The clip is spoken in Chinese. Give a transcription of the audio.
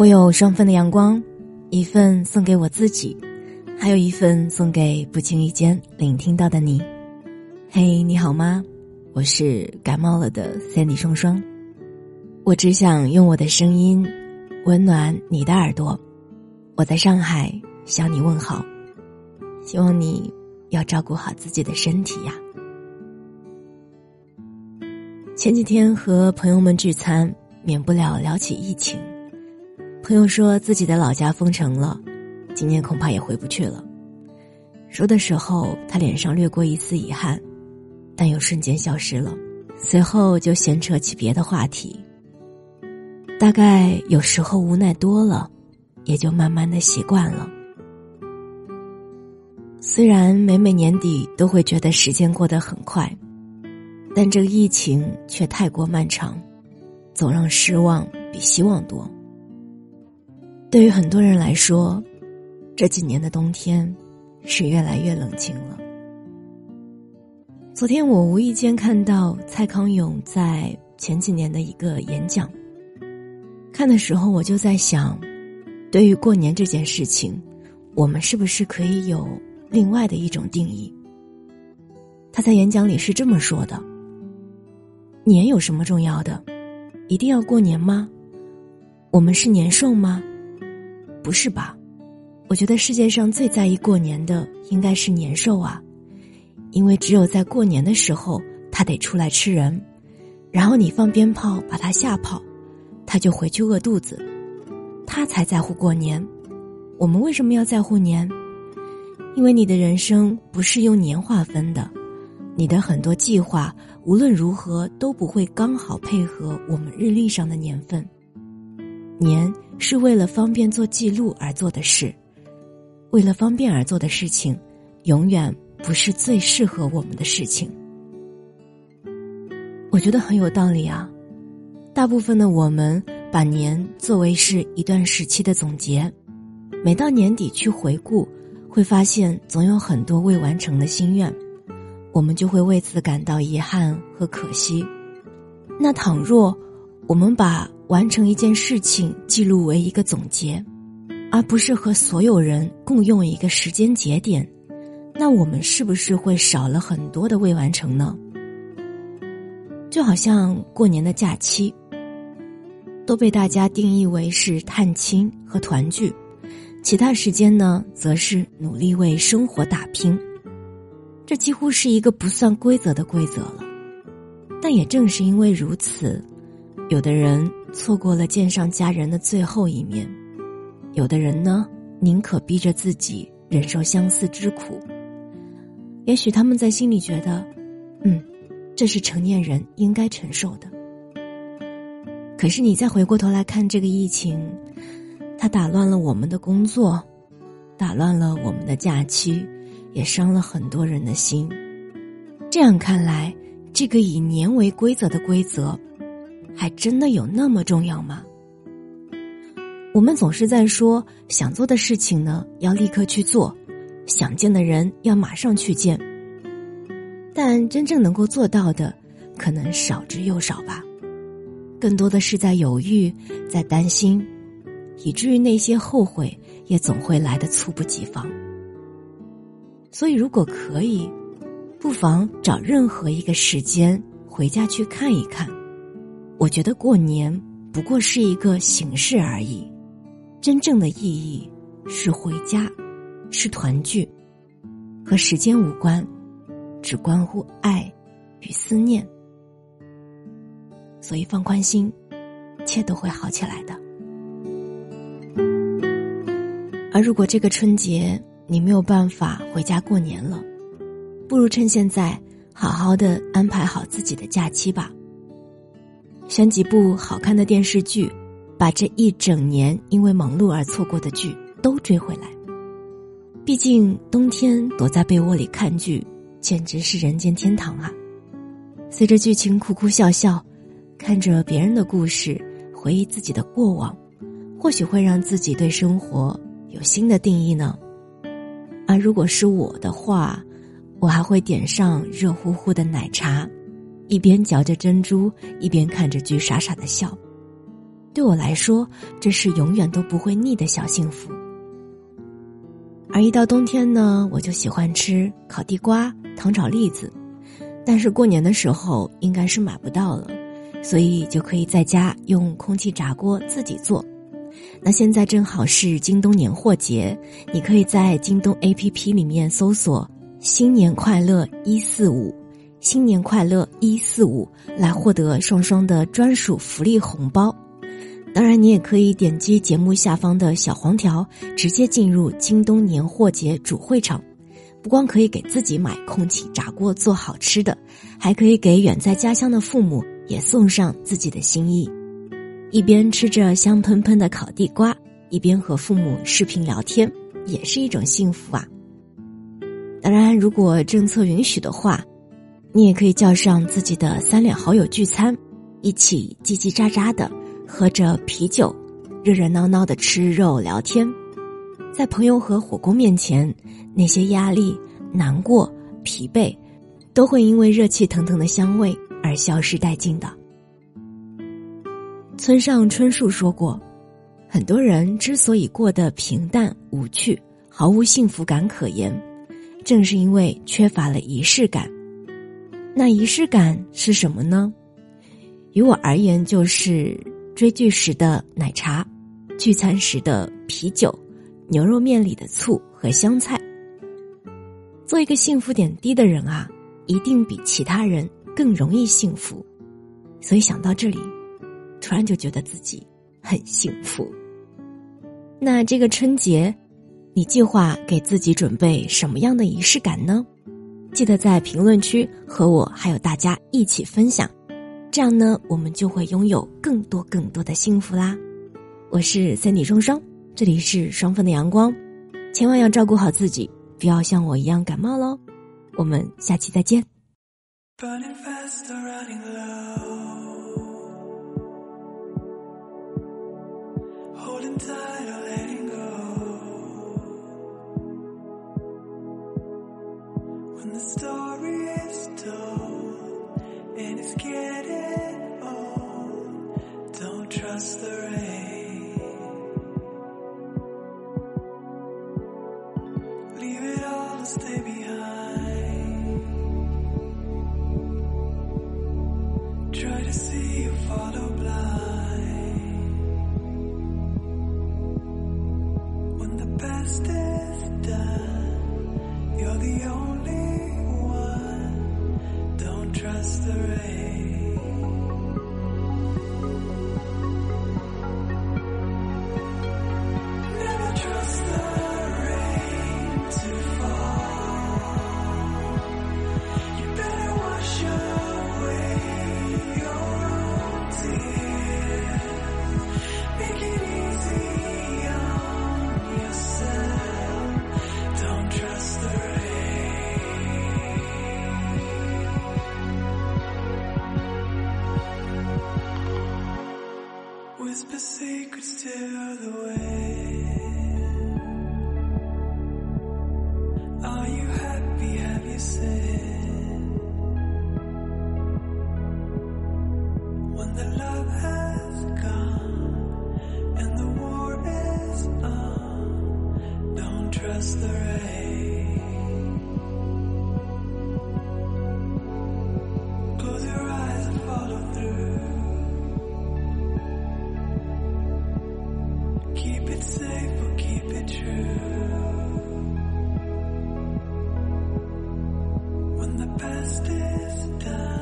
我有双份的阳光，一份送给我自己，还有一份送给不经意间聆听到的你。嘿，你好吗？我是感冒了的 Sandy 双双。我只想用我的声音温暖你的耳朵。我在上海向你问好，希望你要照顾好自己的身体呀。前几天和朋友们聚餐，免不了聊起疫情。朋友说自己的老家封城了，今年恐怕也回不去了。说的时候，他脸上掠过一丝遗憾，但又瞬间消失了。随后就闲扯起别的话题。大概有时候无奈多了，也就慢慢的习惯了。虽然每每年底都会觉得时间过得很快，但这个疫情却太过漫长，总让失望比希望多。对于很多人来说，这几年的冬天是越来越冷清了。昨天我无意间看到蔡康永在前几年的一个演讲，看的时候我就在想，对于过年这件事情，我们是不是可以有另外的一种定义？他在演讲里是这么说的：“年有什么重要的？一定要过年吗？我们是年兽吗？”不是吧？我觉得世界上最在意过年的应该是年兽啊，因为只有在过年的时候，它得出来吃人，然后你放鞭炮把它吓跑，它就回去饿肚子，它才在乎过年。我们为什么要在乎年？因为你的人生不是用年划分的，你的很多计划无论如何都不会刚好配合我们日历上的年份。年是为了方便做记录而做的事，为了方便而做的事情，永远不是最适合我们的事情。我觉得很有道理啊。大部分的我们把年作为是一段时期的总结，每到年底去回顾，会发现总有很多未完成的心愿，我们就会为此感到遗憾和可惜。那倘若我们把完成一件事情，记录为一个总结，而不是和所有人共用一个时间节点，那我们是不是会少了很多的未完成呢？就好像过年的假期，都被大家定义为是探亲和团聚，其他时间呢，则是努力为生活打拼，这几乎是一个不算规则的规则了。但也正是因为如此，有的人。错过了见上家人的最后一面，有的人呢，宁可逼着自己忍受相思之苦。也许他们在心里觉得，嗯，这是成年人应该承受的。可是你再回过头来看这个疫情，它打乱了我们的工作，打乱了我们的假期，也伤了很多人的心。这样看来，这个以年为规则的规则。还真的有那么重要吗？我们总是在说想做的事情呢，要立刻去做；想见的人要马上去见。但真正能够做到的，可能少之又少吧。更多的是在犹豫，在担心，以至于那些后悔也总会来的猝不及防。所以，如果可以，不妨找任何一个时间回家去看一看。我觉得过年不过是一个形式而已，真正的意义是回家，是团聚，和时间无关，只关乎爱与思念。所以放宽心，一切都会好起来的。而如果这个春节你没有办法回家过年了，不如趁现在好好的安排好自己的假期吧。选几部好看的电视剧，把这一整年因为忙碌而错过的剧都追回来。毕竟冬天躲在被窝里看剧，简直是人间天堂啊！随着剧情哭哭笑笑，看着别人的故事，回忆自己的过往，或许会让自己对生活有新的定义呢。而如果是我的话，我还会点上热乎乎的奶茶。一边嚼着珍珠，一边看着剧，傻傻的笑。对我来说，这是永远都不会腻的小幸福。而一到冬天呢，我就喜欢吃烤地瓜、糖炒栗子，但是过年的时候应该是买不到了，所以就可以在家用空气炸锅自己做。那现在正好是京东年货节，你可以在京东 APP 里面搜索“新年快乐一四五”，新年快乐一四五来获得双双的专属福利红包。当然，你也可以点击节目下方的小黄条，直接进入京东年货节主会场。不光可以给自己买空气炸锅做好吃的，还可以给远在家乡的父母也送上自己的心意。一边吃着香喷喷的烤地瓜，一边和父母视频聊天，也是一种幸福啊。当然，如果政策允许的话，你也可以叫上自己的三两好友聚餐，一起叽叽喳喳的。喝着啤酒，热热闹闹的吃肉聊天，在朋友和火锅面前，那些压力、难过、疲惫，都会因为热气腾腾的香味而消失殆尽的。村上春树说过，很多人之所以过得平淡无趣、毫无幸福感可言，正是因为缺乏了仪式感。那仪式感是什么呢？于我而言，就是。追剧时的奶茶，聚餐时的啤酒，牛肉面里的醋和香菜。做一个幸福点滴的人啊，一定比其他人更容易幸福。所以想到这里，突然就觉得自己很幸福。那这个春节，你计划给自己准备什么样的仪式感呢？记得在评论区和我还有大家一起分享。这样呢，我们就会拥有更多更多的幸福啦！我是三体双双，这里是双份的阳光，千万要照顾好自己，不要像我一样感冒喽！我们下期再见。when the story is told and it's getting the past is done.